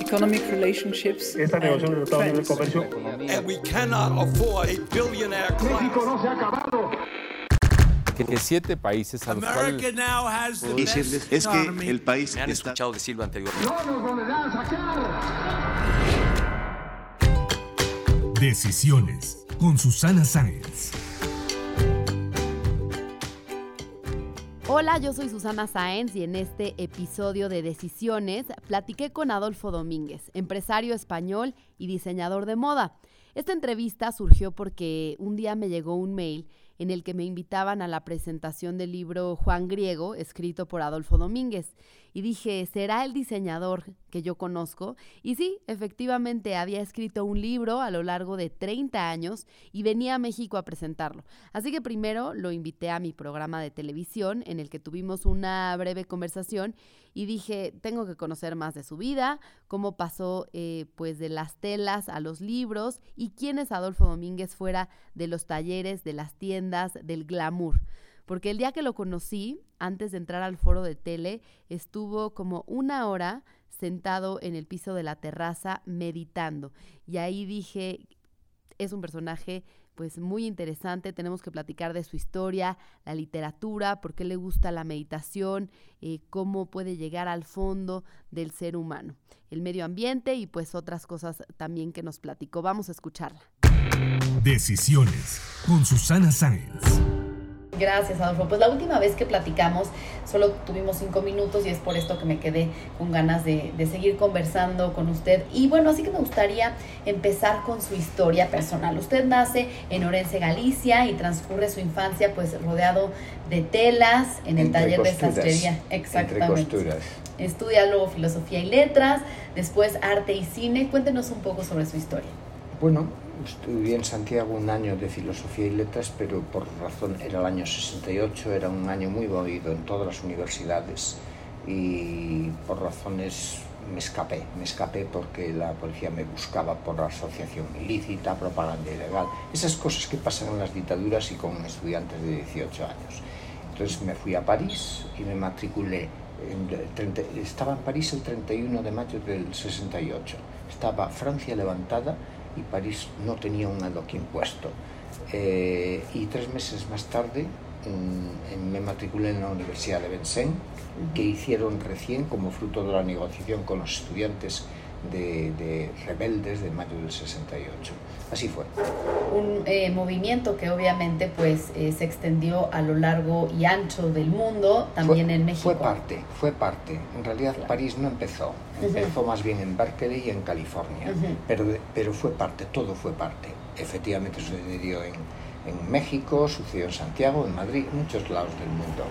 economic relationships. Esta negociación del Tratado de Comercio. And we cannot afford a billionaire class. no se ha acabado. que siete países a los America cuales now has the decirles best es que el país Me han está escuchado decirlo anteriormente. No nos volverán a sacar. Decisiones con Susana Sáenz. Hola, yo soy Susana Sáenz y en este episodio de Decisiones platiqué con Adolfo Domínguez, empresario español y diseñador de moda. Esta entrevista surgió porque un día me llegó un mail en el que me invitaban a la presentación del libro Juan Griego, escrito por Adolfo Domínguez. Y dije, ¿será el diseñador que yo conozco? Y sí, efectivamente había escrito un libro a lo largo de 30 años y venía a México a presentarlo. Así que primero lo invité a mi programa de televisión en el que tuvimos una breve conversación y dije, tengo que conocer más de su vida, cómo pasó eh, pues de las telas a los libros y quién es Adolfo Domínguez fuera de los talleres, de las tiendas, del glamour porque el día que lo conocí, antes de entrar al foro de tele, estuvo como una hora sentado en el piso de la terraza meditando. Y ahí dije, es un personaje pues muy interesante, tenemos que platicar de su historia, la literatura, por qué le gusta la meditación, eh, cómo puede llegar al fondo del ser humano, el medio ambiente y pues otras cosas también que nos platicó. Vamos a escucharla. Decisiones con Susana Sáenz. Gracias, Adolfo. Pues la última vez que platicamos solo tuvimos cinco minutos y es por esto que me quedé con ganas de, de, seguir conversando con usted. Y bueno, así que me gustaría empezar con su historia personal. Usted nace en Orense, Galicia y transcurre su infancia pues rodeado de telas en el Entre taller costuras, de sastrería. entre Exactamente. costuras. Estudia luego filosofía y letras, después arte y cine. Cuéntenos un poco sobre su historia. Bueno, estudié en Santiago un año de filosofía y letras, pero por razón, era el año 68, era un año muy movido en todas las universidades y por razones me escapé, me escapé porque la policía me buscaba por asociación ilícita, propaganda ilegal, esas cosas que pasan en las dictaduras y con estudiantes de 18 años. Entonces me fui a París y me matriculé. En el 30 estaba en París el 31 de mayo del 68. Estaba Francia levantada y París no tenía un adoquín puesto. Eh, y tres meses más tarde en, me matriculé en la Universidad de Vincennes, que hicieron recién como fruto de la negociación con los estudiantes de, de rebeldes de mayo del 68. Así fue. Un eh, movimiento que obviamente pues eh, se extendió a lo largo y ancho del mundo, también fue, en México. Fue parte, fue parte. En realidad claro. París no empezó, empezó uh -huh. más bien en Berkeley y en California, uh -huh. pero, pero fue parte, todo fue parte. Efectivamente sucedió en, en México, sucedió en Santiago, en Madrid, muchos lados del mundo.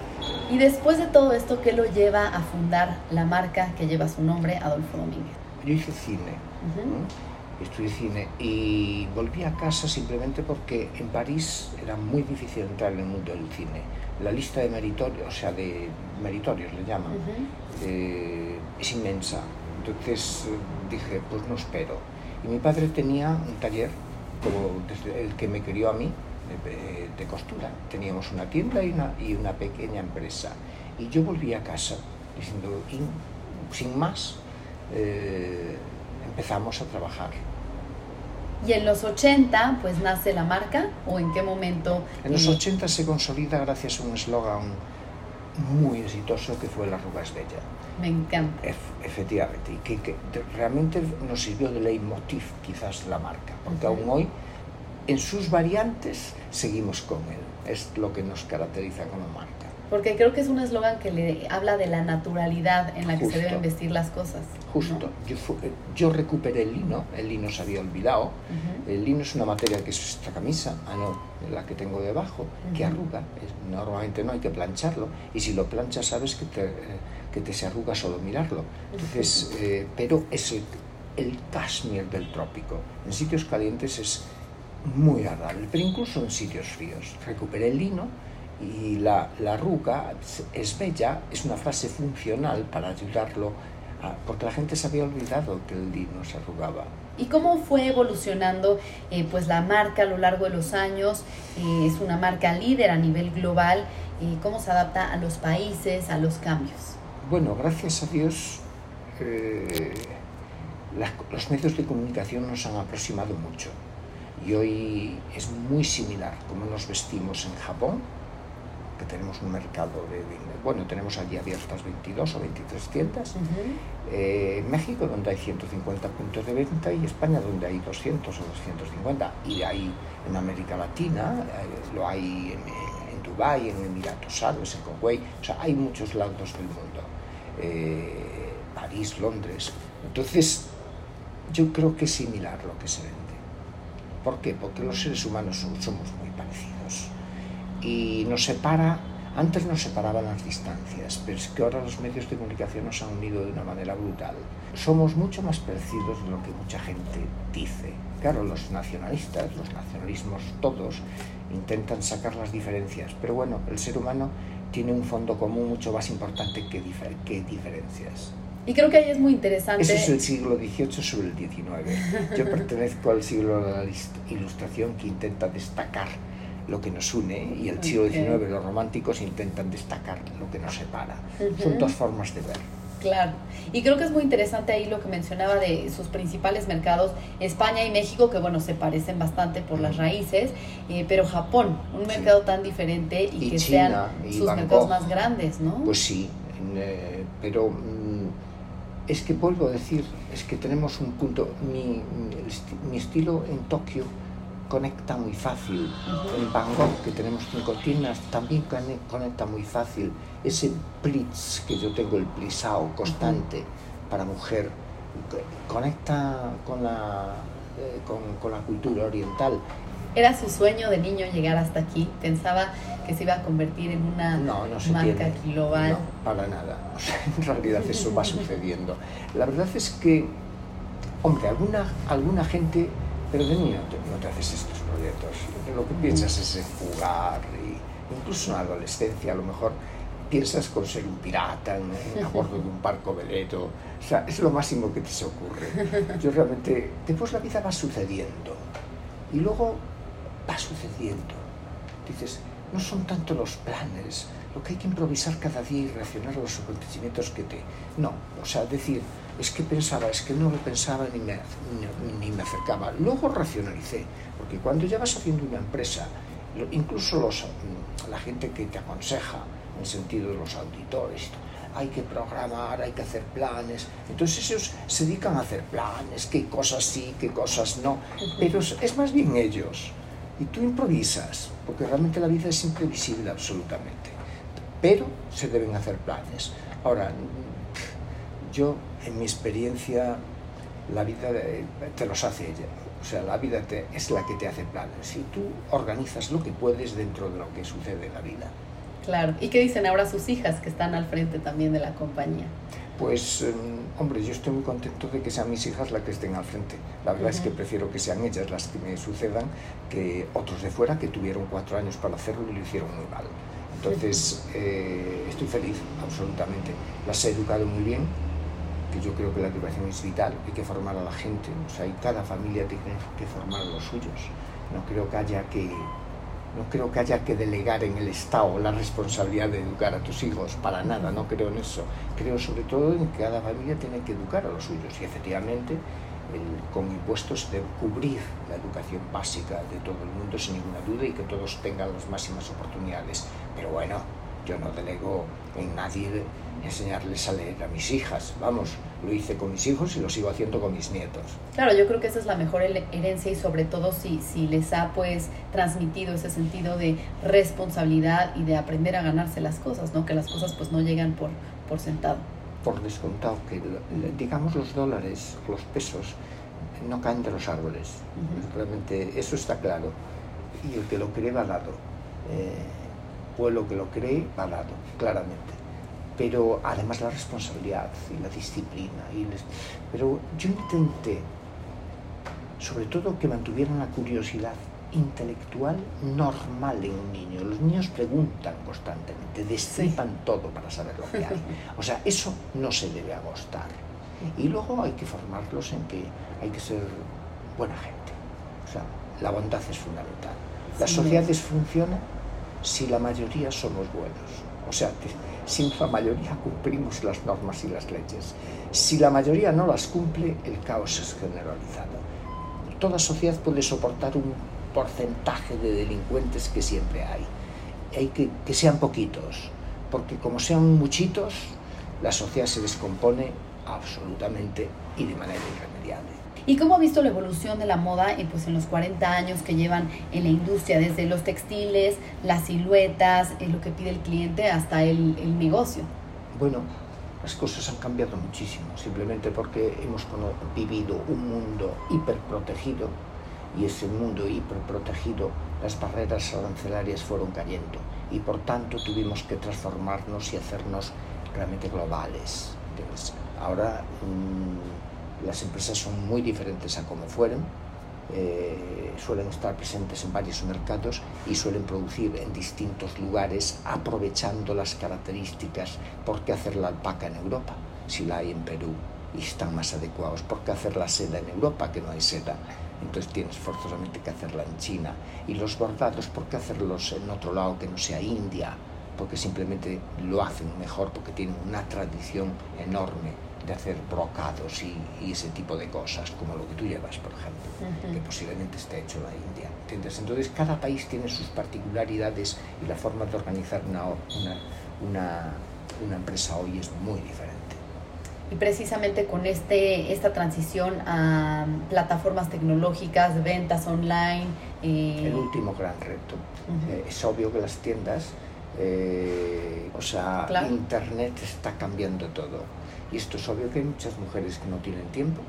Y después de todo esto, ¿qué lo lleva a fundar la marca que lleva su nombre, Adolfo Domínguez? Yo hice cine, uh -huh. ¿no? estudié cine y volví a casa simplemente porque en París era muy difícil entrar en el mundo del cine. La lista de meritorios, o sea, de meritorios le llaman, uh -huh. eh, es inmensa. Entonces dije, pues no espero. Y mi padre tenía un taller, como desde el que me crió a mí, de, de costura. Teníamos una tienda y una, y una pequeña empresa. Y yo volví a casa diciendo, sin más, eh, empezamos a trabajar. ¿Y en los 80 pues nace la marca o en qué momento? En los 80 se consolida gracias a un eslogan muy exitoso que fue La arruga es bella. Me encanta. Ef efectivamente, y que, que, realmente nos sirvió de leitmotiv quizás la marca, porque uh -huh. aún hoy en sus variantes seguimos con él, es lo que nos caracteriza como marca. Porque creo que es un eslogan que le habla de la naturalidad en la Justo. que se deben vestir las cosas. Justo. ¿no? Yo, fu- yo recuperé el lino, el lino se había olvidado. Ujú. El lino es una materia que es esta camisa, ah, no, la que tengo debajo, que Ujú. arruga. Es- normalmente no hay que plancharlo. Y si lo planchas, sabes que te, eh, que te se arruga solo mirarlo. Entonces, eh, pero es el, el cashmere del trópico. En sitios calientes es muy agradable, pero incluso en sitios fríos. Recuperé el lino y la, la arruga es bella, es una frase funcional para ayudarlo, a- porque la gente se había olvidado que el lino se arrugaba. ¿Y cómo fue evolucionando eh, pues la marca a lo largo de los años? Eh, es una marca líder a nivel global. Eh, ¿Cómo se adapta a los países, a los cambios? Bueno, gracias a Dios, eh, las- los medios de comunicación nos han aproximado mucho. Y hoy es muy similar como nos vestimos en Japón, que tenemos un mercado de, bueno, tenemos allí abiertas 22 o 23 tiendas, eh, en México donde hay 150 puntos de venta y España donde hay 200 o 250 y hay en América Latina, eh, lo hay en, en Dubái, en Emiratos Árabes, en Kuwait, o sea, hay muchos lados del mundo, Eh, París, Londres. Entonces, yo creo que es similar lo que se vende. ¿Por qué? Porque los seres humanos somos muy parecidos y nos separa, antes nos separaban las distancias, pero es que ahora los medios de comunicación nos han unido de una manera brutal. Somos mucho más parecidos de lo que mucha gente dice. Claro, los nacionalistas, los nacionalismos todos, intentan sacar las diferencias, pero bueno, el ser humano tiene un fondo común mucho más importante que, difer- que diferencias. Y creo que ahí es muy interesante. Eso es el siglo XVIII sobre el XIX. Yo pertenezco al siglo de la ilustración que intenta destacar lo que nos une y el siglo Ok. XIX los románticos intentan destacar lo que nos separa. Son Ujú. dos formas de ver. Claro. Y creo que es muy interesante ahí lo que mencionaba de sus principales mercados, España y México, que bueno, se parecen bastante por las raíces, eh, pero Japón, un Sí. mercado tan diferente y, Y que China, sean sus Bangkok. mercados más grandes, ¿no? Pues sí, eh, pero mm, es que vuelvo a decir, es que tenemos un punto, mi, mi- mi estilo en Tokio conecta muy fácil, en Bangkok que tenemos cinco tiendas también cone- conecta muy fácil, ese blitz que yo tengo, el plisao constante para mujer, co- conecta con la, eh, con, con la cultura oriental. Era su sueño de niño llegar hasta aquí, pensaba que se iba a convertir en una No, no se marca tiene. global. No, para nada. O sea, en realidad eso va sucediendo. La verdad es que, hombre, alguna, alguna gente, pero de niño te- no te haces estos proyectos. Lo que piensas es en jugar, y incluso en la adolescencia a lo mejor piensas con ser un pirata en- en- a bordo de un barco veleto. O sea, es lo máximo que te se ocurre. Yo realmente, después la vida va sucediendo. Y luego va sucediendo. Dices, no son tanto los planes, lo que hay que improvisar cada día y reaccionar a los acontecimientos que te... No, o sea, decir, es que pensaba, es que no lo pensaba ni me, ni, ni me acercaba. Luego racionalicé, porque cuando ya vas haciendo una empresa, incluso los, mm, la gente que te aconseja, en el sentido de los auditores, hay que programar, hay que hacer planes. Entonces ellos se dedican a hacer planes, qué cosas sí, qué cosas no. Pero es, más bien ellos. Y tú improvisas, porque realmente la vida es imprevisible absolutamente. Pero se deben hacer planes. Ahora, yo, en mi experiencia, la vida te los hace ella. O sea, la vida te- es la que te hace planes. Y tú organizas lo que puedes dentro de lo que sucede en la vida. Claro. ¿Y qué dicen ahora sus hijas que están al frente también de la compañía? Pues, eh, hombre, yo estoy muy contento de que sean mis hijas las que estén al frente. La verdad es que prefiero que sean ellas las que me sucedan que otros de fuera que tuvieron cuatro años para hacerlo y lo hicieron muy mal. Entonces, eh, estoy feliz, absolutamente. Las he educado muy bien, yo creo que la educación es vital, hay que formar a la gente, o sea, y cada familia tiene que formar a los suyos. No creo que haya que no creo que haya que delegar en el Estado la responsabilidad de educar a tus hijos, para nada, no creo en eso. Creo sobre todo en que cada familia tiene que educar a los suyos y efectivamente el- con impuestos de cubrir la educación básica de todo el mundo sin ninguna duda y que todos tengan las máximas oportunidades. Pero bueno, yo no delego en nadie enseñarles a leer a mis hijas. Vamos, lo hice con mis hijos y lo sigo haciendo con mis nietos. Claro, yo creo que esa es la mejor herencia y sobre todo si, si les ha pues transmitido ese sentido de responsabilidad y de aprender a ganarse las cosas, ¿no? Que las cosas pues no llegan por, por sentado. por descontado que digamos los dólares, los pesos, no caen de los árboles. Realmente eso está claro. Y el que lo cree va dado. Eh, pueblo que lo cree va dado, claramente. Pero además la responsabilidad y la disciplina. Y les- Pero yo intenté, sobre todo, que mantuvieran la curiosidad intelectual normal en un niño. Los niños preguntan constantemente, destripan todo para saber lo que hay. O sea, eso no se debe agostar. Y luego hay que formarlos en que hay que ser buena gente. O sea, la bondad es fundamental. Las Sí. sociedades funcionan si la mayoría somos buenos. O sea, si la mayoría cumplimos las normas y las leyes, si la mayoría no las cumple, el caos es generalizado. Toda sociedad puede soportar un porcentaje de delincuentes que siempre hay. Hay que, que sean poquitos, porque como sean muchitos, la sociedad se descompone absolutamente y de manera irremediable. ¿Y cómo ha visto la evolución de la moda eh, pues en los 40 años que llevan en la industria, desde los textiles, las siluetas, eh, lo que pide el cliente, hasta el, el negocio? Bueno, las cosas han cambiado muchísimo, simplemente porque hemos vivido un mundo hiperprotegido y ese mundo hiperprotegido, las barreras arancelarias fueron cayendo y por tanto tuvimos que transformarnos y hacernos realmente globales. ¿entiendes? Ahora mm, las empresas son muy diferentes a como fueron, eh, suelen estar presentes en varios mercados y suelen producir en distintos lugares aprovechando las características. ¿Por qué hacer la alpaca en Europa si la hay en Perú y están más adecuados? ¿Por qué hacer la seda en Europa que no hay seda? Entonces tienes forzosamente que hacerla en China. Y los bordados, ¿por qué hacerlos en otro lado que no sea India? Porque simplemente lo hacen mejor, porque tienen una tradición enorme de hacer brocados y, y ese tipo de cosas, como lo que tú llevas, por ejemplo, que posiblemente esté hecho en la India. ¿entiendes? Entonces cada país tiene sus particularidades y la forma de organizar una, una, una, una empresa hoy es muy diferente. Y precisamente con este, esta transición a plataformas tecnológicas, ventas online. eh, El último gran reto. Ujú. Eh, es obvio que las tiendas, eh, o sea, Claro. Internet está cambiando todo. Y esto es obvio que hay muchas mujeres que no tienen tiempo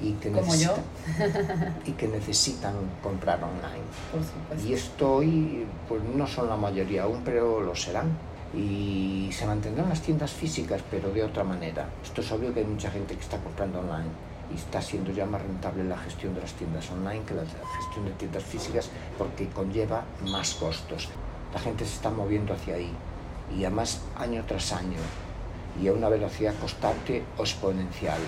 y que, Como yo. necesitan, y que necesitan comprar online. por supuesto. Y esto hoy, pues no son la mayoría aún, pero lo serán. Y se mantendrán las tiendas físicas, pero de otra manera. Esto es obvio que hay mucha gente que está comprando online y está siendo ya más rentable la gestión de las tiendas online que la gestión de tiendas físicas porque conlleva más costos. La gente se está moviendo hacia ahí y además año tras año y a una velocidad constante o exponencial.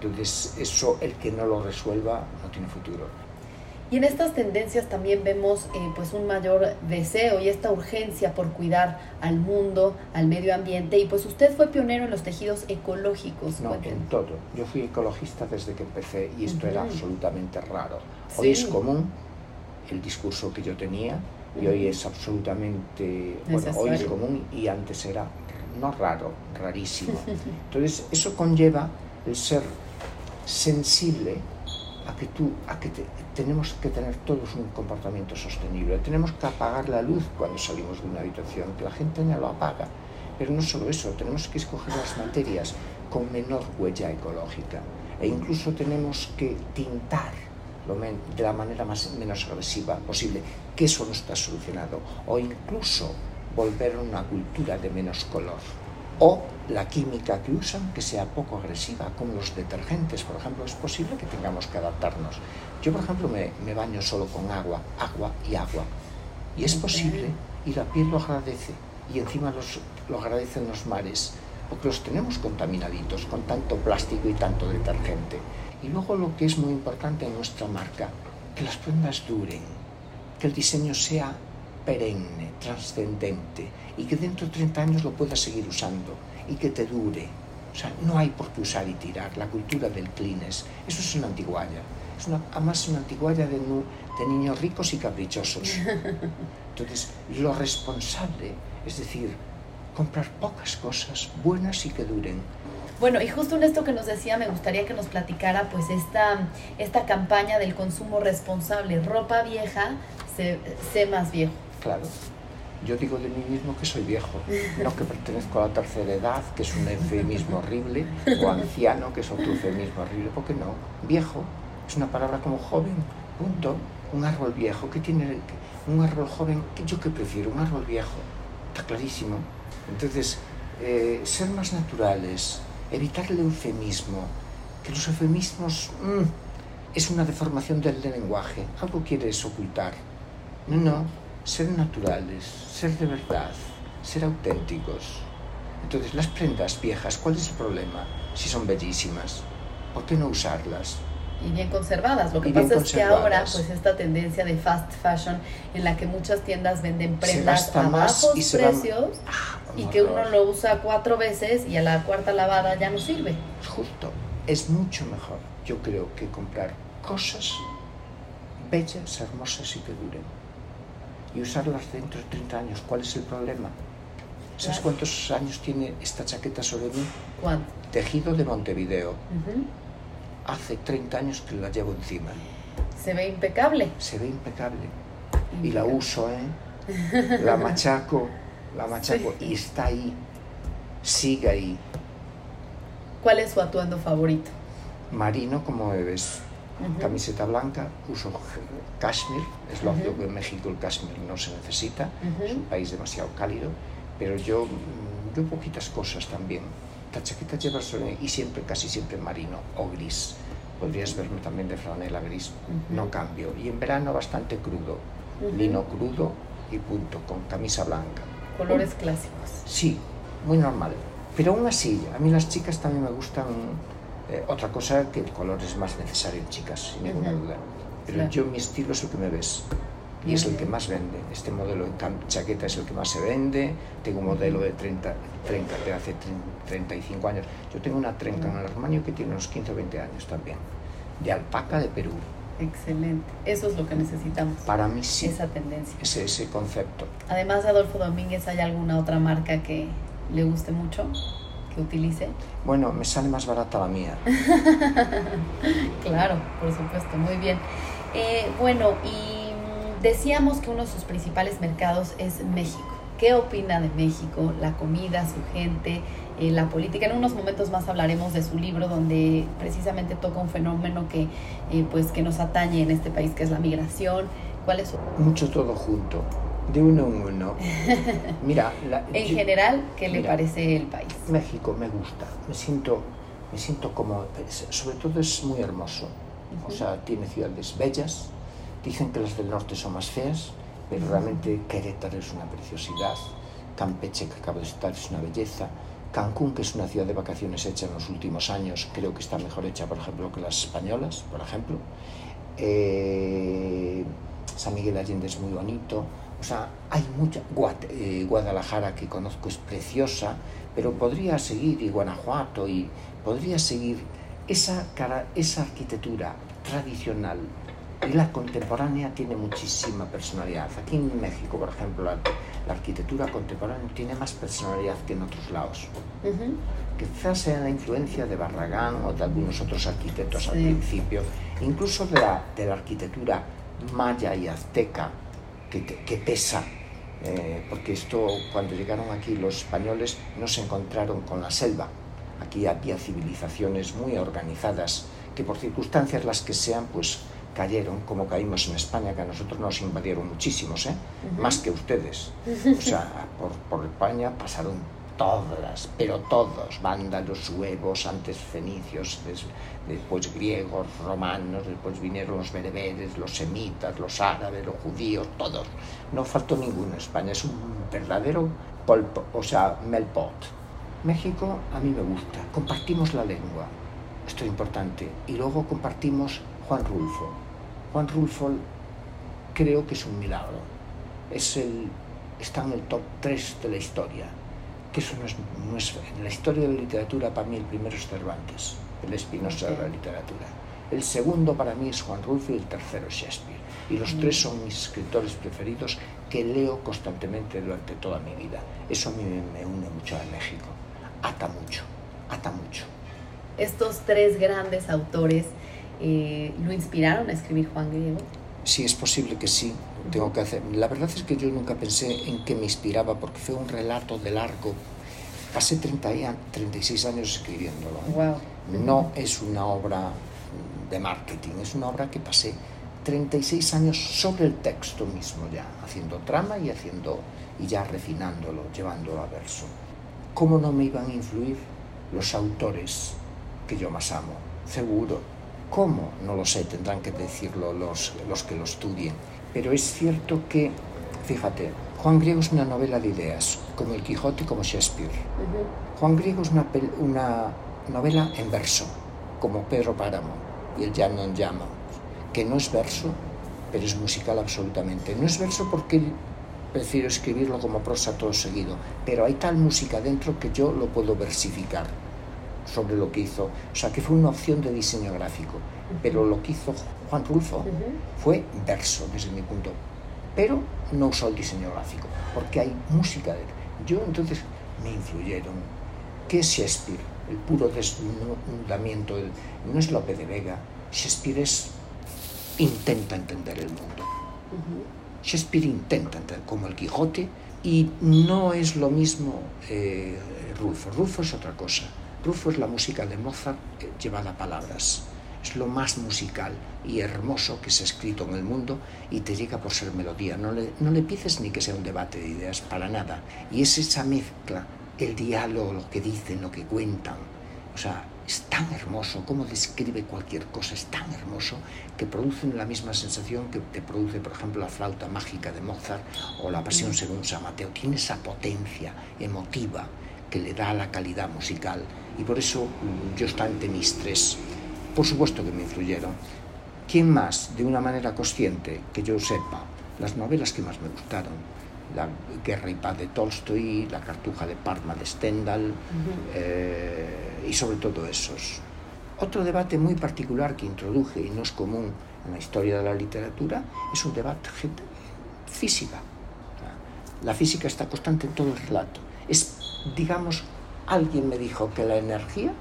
Entonces, eso el que no lo resuelva no tiene futuro. Y en estas tendencias también vemos eh, pues un mayor deseo y esta urgencia por cuidar al mundo, al medio ambiente. Y pues usted fue pionero en los tejidos ecológicos. No, Cuéntenos. en todo. Yo fui ecologista desde que empecé y esto era Ujú. absolutamente raro. Hoy es Sí. común el discurso que yo tenía y hoy es absolutamente, bueno, hoy es Necesario. común y antes era no raro, rarísimo. Entonces, eso conlleva el ser sensible a que tú, a que te- tenemos que tener todos un comportamiento sostenible. Tenemos que apagar la luz cuando salimos de una habitación, que la gente ya lo apaga. Pero no solo eso, tenemos que escoger las materias con menor huella ecológica. E incluso tenemos que tintar lo men- de la manera más, menos agresiva posible, que eso no está solucionado. O incluso volver a una cultura de menos color. O la química que usan que sea poco agresiva, como los detergentes, por ejemplo, es posible que tengamos que adaptarnos. Yo, por ejemplo, me, me baño solo con agua, agua y agua. Y es posible, y la piel lo agradece, y encima los, lo agradecen los mares, porque los tenemos contaminaditos con tanto plástico y tanto detergente. Y luego lo que es muy importante en nuestra marca, que las prendas duren, que el diseño sea perenne, trascendente, y que dentro de 30 años lo puedas seguir usando, y que te dure. O sea, no hay por qué usar y tirar. La cultura del cleaners, eso es una antigualla. Es una, además una antigualla de, de niños ricos y caprichosos. Entonces, lo responsable, es decir, comprar pocas cosas buenas y que duren. Bueno, y justo en esto que nos decía, me gustaría que nos platicara pues esta, esta campaña del consumo responsable. Ropa vieja, sé, sé más viejo. Claro. Yo digo de mí mismo que soy viejo, no que pertenezco a la tercera edad, que es un eufemismo horrible, o anciano, que es otro eufemismo horrible, porque no. Viejo es una palabra como joven, punto. Un árbol viejo, ¿qué tiene? Un árbol joven, ¿qué- ¿yo qué prefiero? Un árbol viejo, está clarísimo. Entonces, eh, ser más naturales, evitar el eufemismo, que los eufemismos mm, es una deformación del lenguaje, algo quieres ocultar. No, no, ser naturales, ser de verdad, ser auténticos. Entonces, las prendas viejas, ¿cuál es el problema? Si son bellísimas, ¿por qué no usarlas? y bien conservadas. Lo que pasa es que ahora, pues esta tendencia de fast fashion en la que muchas tiendas venden prendas a bajos y precios. Ah, Y que uno lo usa cuatro veces y a la cuarta lavada ya no sirve. Justo. Es mucho mejor, yo creo, que comprar cosas bellas, hermosas y que duren. Y usarlas dentro de 30 años. ¿Cuál es el problema? ¿Sabes cuántos años tiene esta chaqueta sobre mí? ¿Cuánto? Tejido de Montevideo. Hace 30 años que la llevo encima. Se ve impecable. Se ve impecable. Y la uso, ¿eh? La machaco, la machaco. Y está ahí. Sigue ahí. ¿Cuál es su atuendo favorito? Marino, como Camiseta blanca, uso cashmere. Es lógico que en México el cashmere no se necesita. Es un país demasiado cálido. Pero yo, mm, yo poquitas cosas también. La chaqueta lleva sobre y siempre, casi siempre marino o gris. Podrías verme también de franela gris. No cambio. Y en verano bastante crudo. Lino crudo y punto, con camisa blanca. Colores clásicos. Sí, muy normal. Pero aún así, a mí las chicas también me gustan. Eh, otra cosa que el color es más necesario en chicas, sin ninguna duda. Pero Claro. yo, mi estilo es el que me ves. Y es el que más vende. Este modelo de chaqueta es el que más se vende. Tengo un modelo de 30, trenca de hace 30, 35 años. Yo tengo una trenca en el armario que tiene unos 15 o 20 años también. De alpaca de Perú. Excelente. Eso es lo que necesitamos. Para mí sí. Esa tendencia. Ese, ese concepto. Además de Adolfo Domínguez, ¿hay alguna otra marca que le guste mucho? Que utilice. Bueno, me sale más barata la mía. Claro, por supuesto, muy bien. Eh, bueno, y mm, decíamos que uno de sus principales mercados es México. ¿Qué opina de México, la comida, su gente, eh, la política? En unos momentos más hablaremos de su libro donde precisamente toca un fenómeno que, eh, pues, que nos atañe en este país, que es la migración. ¿Cuál es su... Mucho todo junto. De uno en uno. Mira, la- En yo- general, ¿qué le parece el país? México me gusta, me siento, me siento como, sobre todo es muy hermoso, o sea, tiene ciudades bellas, dicen que las del norte son más feas, pero realmente Querétaro es una preciosidad, Campeche, que acabo de estar, es una belleza, Cancún, que es una ciudad de vacaciones hecha en los últimos años, creo que está mejor hecha, por ejemplo, que las españolas, por ejemplo. Eh, San Miguel Allende es muy bonito. Sea, hay mucha. Eh, Guadalajara, que conozco, es preciosa, pero podría seguir, y Guanajuato, y podría seguir esa, cara, esa arquitectura tradicional y la contemporánea tiene muchísima personalidad. Aquí en México, por ejemplo, la, la arquitectura contemporánea tiene más personalidad que en otros lados. Ujú. Quizás sea la influencia de Barragán o de algunos otros arquitectos al principio, incluso de la, de la arquitectura maya y azteca, que, pesa, eh, porque esto, cuando llegaron aquí los españoles, no se encontraron con la selva. Aquí había civilizaciones muy organizadas, que por circunstancias las que sean, pues cayeron, como caímos en España, que a nosotros nos invadieron muchísimos, ¿eh? más que ustedes. O sea, por, por España pasaron todas, pero todos, vándalos, suevos, antes fenicios, des- después griegos, romanos, después vinieron los bereberes, los semitas, los árabes, los judíos, todos. No faltó ninguno en España, es un verdadero polpo, o sea, melpot. México a mí me gusta, compartimos la lengua, esto es importante, y luego compartimos Juan Rulfo. Juan Rulfo creo que es un milagro, es el, está en el top 3 de la historia, que eso no es, no es- en la historia de la literatura para mí el primero es Cervantes, el Espinosa de la literatura. El segundo para mí es Juan Rulfo y el tercero es Shakespeare. Y los tres son mis escritores preferidos que leo constantemente durante toda mi vida. Eso a mí me, me une mucho a México. Ata mucho, ata mucho. Estos tres grandes autores eh, lo inspiraron a escribir Juan Griego. Sí, es posible que sí. Tengo que hacer. La verdad es que yo nunca pensé en qué me inspiraba porque fue un relato de largo. Pasé 30 y a- 36 años escribiéndolo. ¿eh? Wow. No es una obra de marketing, es una obra que pasé 36 años sobre el texto mismo ya, haciendo trama y haciendo y ya refinándolo, llevándolo a verso. ¿Cómo no me iban a influir los autores que yo más amo? Seguro. ¿Cómo? No lo sé, tendrán que decirlo los, los que lo estudien. Pero es cierto que, fíjate, Juan Griego es una novela de ideas, como el Quijote, como Shakespeare. Juan Griego es una, novela en verso, como Pedro Páramo y El Llano en Llama, que no es verso, pero es musical absolutamente. No es verso porque prefiero escribirlo como prosa todo seguido, pero hay tal música dentro que yo lo puedo versificar sobre lo que hizo. O sea, que fue una opción de diseño gráfico, pero lo que hizo Juan Rulfo fue verso desde mi punto, pero no usó el diseño gráfico, porque hay música de Yo entonces me influyeron. ¿Qué es Shakespeare? El puro desnudamiento, no es Lope de Vega. Shakespeare es, intenta entender el mundo. Shakespeare intenta entender, como el Quijote, y no es lo mismo eh, Rulfo. Rulfo es otra cosa. Rulfo es la música de Mozart eh, llevada a palabras. Es lo más musical y hermoso que se ha escrito en el mundo y te llega por ser melodía. No le, no le pides ni que sea un debate de ideas, para nada. Y es esa mezcla, el diálogo, lo que dicen, lo que cuentan. O sea, es tan hermoso, como describe cualquier cosa, es tan hermoso que producen la misma sensación que te produce, por ejemplo, la flauta mágica de Mozart o la pasión según San Mateo. Tiene esa potencia emotiva que le da la calidad musical y por eso mm, yo estoy ante mis tres. Por supuesto que me influyeron. ¿Quién más, de una manera consciente, que yo sepa, las novelas que más me gustaron? La Guerra y Paz de Tolstoy, La Cartuja de Parma de Stendhal eh, y sobre todo esos. Otro debate muy particular que introduje y no es común en la historia de la literatura es un debate física. La física está constante en todo el relato. Es, digamos, alguien me dijo que la energía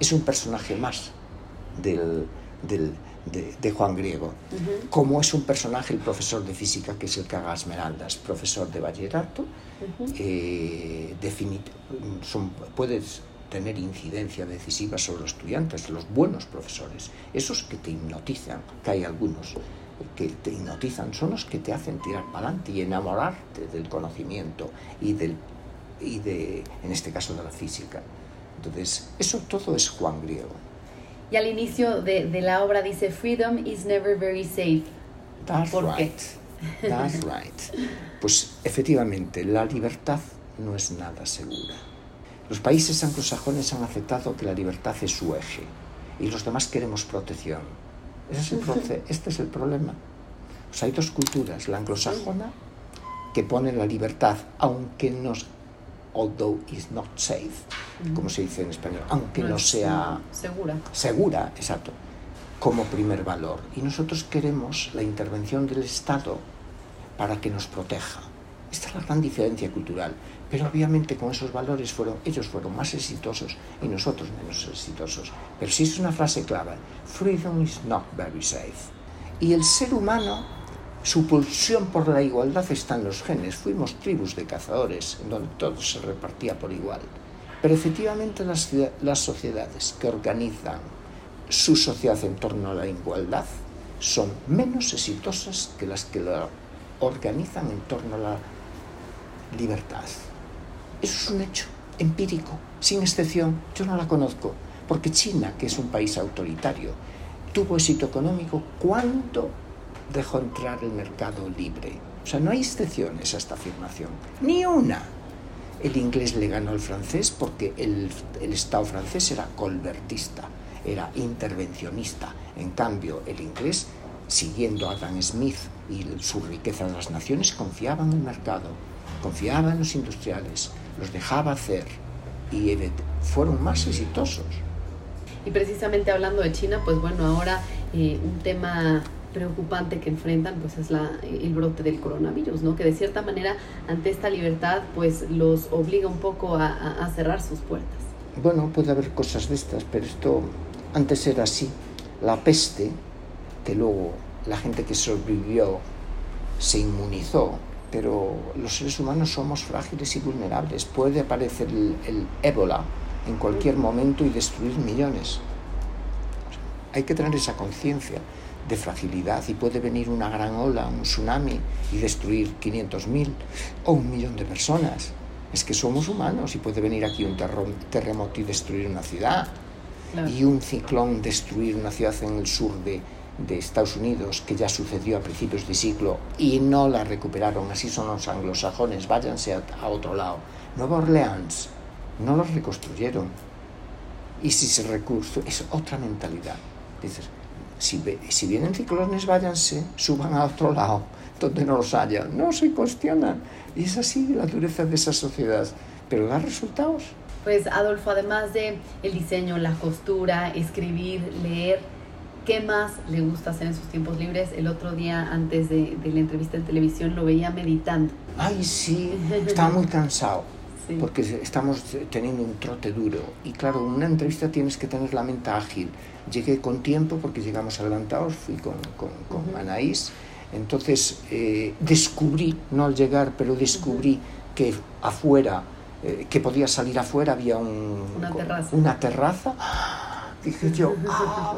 es un personaje más del, del, de, de, Juan Griego, uh-huh. como es un personaje el profesor de física que es el Caga Esmeraldas, profesor de bachillerato, eh, son, puedes tener incidencia decisiva sobre los estudiantes, los buenos profesores, esos que te hipnotizan, que hay algunos que te hipnotizan, son los que te hacen tirar para adelante y enamorarte del conocimiento y del y de, en este caso, de la física. Entonces, eso todo es Juan Griego. Y al inicio de, de la obra dice, Freedom is never very safe. That's ¿Por right. Qué? That's right. Pues efectivamente, la libertad no es nada segura. Los países anglosajones han aceptado que la libertad es su eje y los demás queremos protección. Ese es el proce este es el problema. O sea, hay dos culturas, la anglosajona, que pone la libertad, aunque nos although is not safe, como se dice en español, aunque no, no sea segura. Segura, exacto, como primer valor. Y nosotros queremos la intervención del Estado para que nos proteja. Esta es la gran diferencia cultural. Pero obviamente con esos valores fueron, ellos fueron más exitosos y nosotros menos exitosos. Pero sí es una frase clave. Freedom is not very safe. Y el ser humano su pulsión por la igualdad está en los genes. Fuimos tribus de cazadores, en donde todo se repartía por igual. Pero efectivamente las, sociedades que organizan su sociedad en torno a la igualdad son menos exitosas que las que la organizan en torno a la libertad. Eso es un hecho empírico, sin excepción. Yo no la conozco, porque China, que es un país autoritario, tuvo éxito económico cuando dejó entrar el mercado libre. O sea, no hay excepciones a esta afirmación, ni una. El inglés le ganó al francés porque el, el Estado francés era colbertista, era intervencionista. En cambio, el inglés, siguiendo a Adam Smith y su riqueza de las naciones, confiaba en el mercado, confiaba en los industriales, los dejaba hacer y fueron más exitosos. Y precisamente hablando de China, pues bueno, ahora eh, un tema preocupante que enfrentan pues es el brote del coronavirus, ¿no? Que de cierta manera ante esta libertad pues los obliga un poco a, cerrar sus puertas. Bueno, puede haber cosas de estas, pero esto antes era así. La peste, que luego la gente que sobrevivió se inmunizó, pero los seres humanos somos frágiles y vulnerables. Puede aparecer el ébola en cualquier momento y destruir millones. Hay que tener esa conciencia de fragilidad y puede venir una gran ola, un tsunami y destruir 500.000 o un millón de personas. Es que somos humanos y puede venir aquí un terremoto y destruir una ciudad y un ciclón destruir una ciudad en el sur de, de Estados Unidos que ya sucedió a principios de siglo y no la recuperaron. Así son los anglosajones, váyanse a, a otro lado. Nueva Orleans no los reconstruyeron. Y si se reconstruye, es otra mentalidad. Dices, si, si vienen ciclones, váyanse, suban a otro lado, donde no los haya. No se cuestionan. Y es así la dureza de esa sociedad. Pero da resultados. Pues Adolfo, además de el diseño, la costura, escribir, leer, ¿qué más le gusta hacer en sus tiempos libres? El otro día, antes de, de la entrevista en televisión, lo veía meditando. Ay, sí, estaba muy cansado. Sí. Porque estamos teniendo un trote duro. Y claro, en una entrevista tienes que tener la mente ágil. Llegué con tiempo porque llegamos adelantados, fui con, con, con Ujú. Anaís. Entonces eh, descubrí, no al llegar, pero descubrí que afuera, eh, que podía salir afuera, había un, Una terraza. una terraza. Dije yo, "Ah,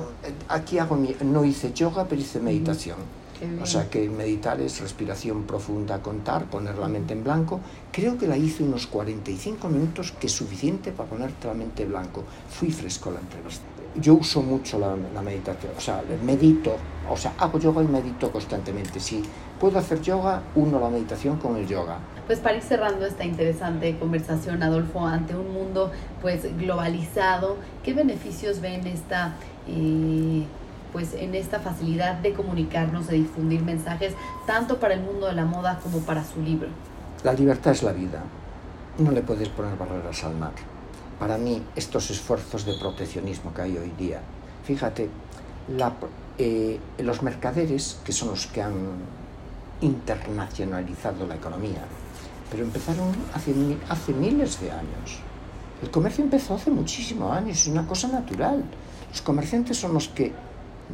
aquí hago mi... No hice yoga, pero hice meditación. Qué bien. O sea que meditar es respiración profunda, contar, poner la mente en blanco. Creo que la hice unos 45 minutos, que es suficiente para ponerte la mente en blanco. Fui fresco a la entrevista. Yo uso mucho la, la meditación, o sea, medito, o sea, hago yoga y medito constantemente. Si puedo hacer yoga, uno la meditación con el yoga. Pues para ir cerrando esta interesante conversación, Adolfo, ante un mundo pues globalizado, ¿qué beneficios ven esta, eh, pues en esta facilidad de comunicarnos, de difundir mensajes, tanto para el mundo de la moda como para su libro? La libertad es la vida. No le puedes poner barreras al mar. Para mí, estos esfuerzos de proteccionismo que hay hoy día, fíjate, la- eh, los mercaderes, que son los que han internacionalizado la economía, pero empezaron hace, hace miles de años. El comercio empezó hace muchísimos años, es una cosa natural. Los comerciantes son los que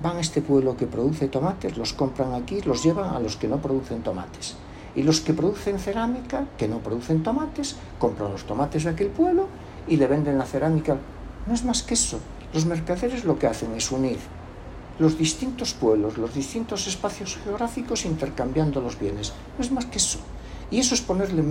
van a este pueblo que produce tomates, los compran aquí, los llevan a los que no producen tomates. Y los que producen cerámica, que no producen tomates, compran los tomates de aquel pueblo y le venden la cerámica. No es más que eso. Los mercaderes lo que hacen es unir los distintos pueblos, los distintos espacios geográficos intercambiando los bienes. No es más que eso. Y eso es ponerle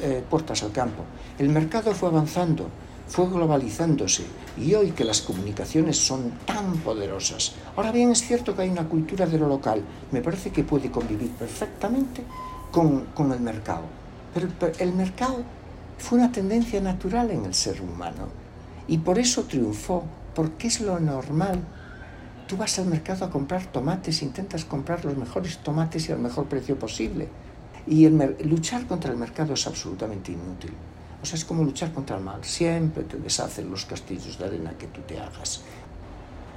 eh, puertas al campo. El mercado fue avanzando, fue globalizándose y hoy que las comunicaciones son tan poderosas. Ahora bien, es cierto que hay una cultura de lo local. Me parece que puede convivir perfectamente con, con el mercado. Pero, el mercado fue una tendencia natural en el ser humano y por eso triunfó, porque es lo normal. Tú vas al mercado a comprar tomates, intentas comprar los mejores tomates y al mejor precio posible. Y luchar contra el mercado es absolutamente inútil. O sea, es como luchar contra el mal. Siempre te deshacen los castillos de arena que tú te hagas.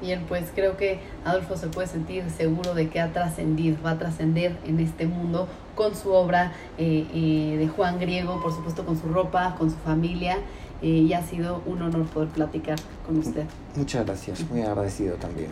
Bien, pues creo que Adolfo se puede sentir seguro de que ha trascendido, va a trascender en este mundo con su obra eh, eh, de Juan Griego, por supuesto con su ropa, con su familia, eh, y ha sido un honor poder platicar con usted. Muchas gracias, muy agradecido también.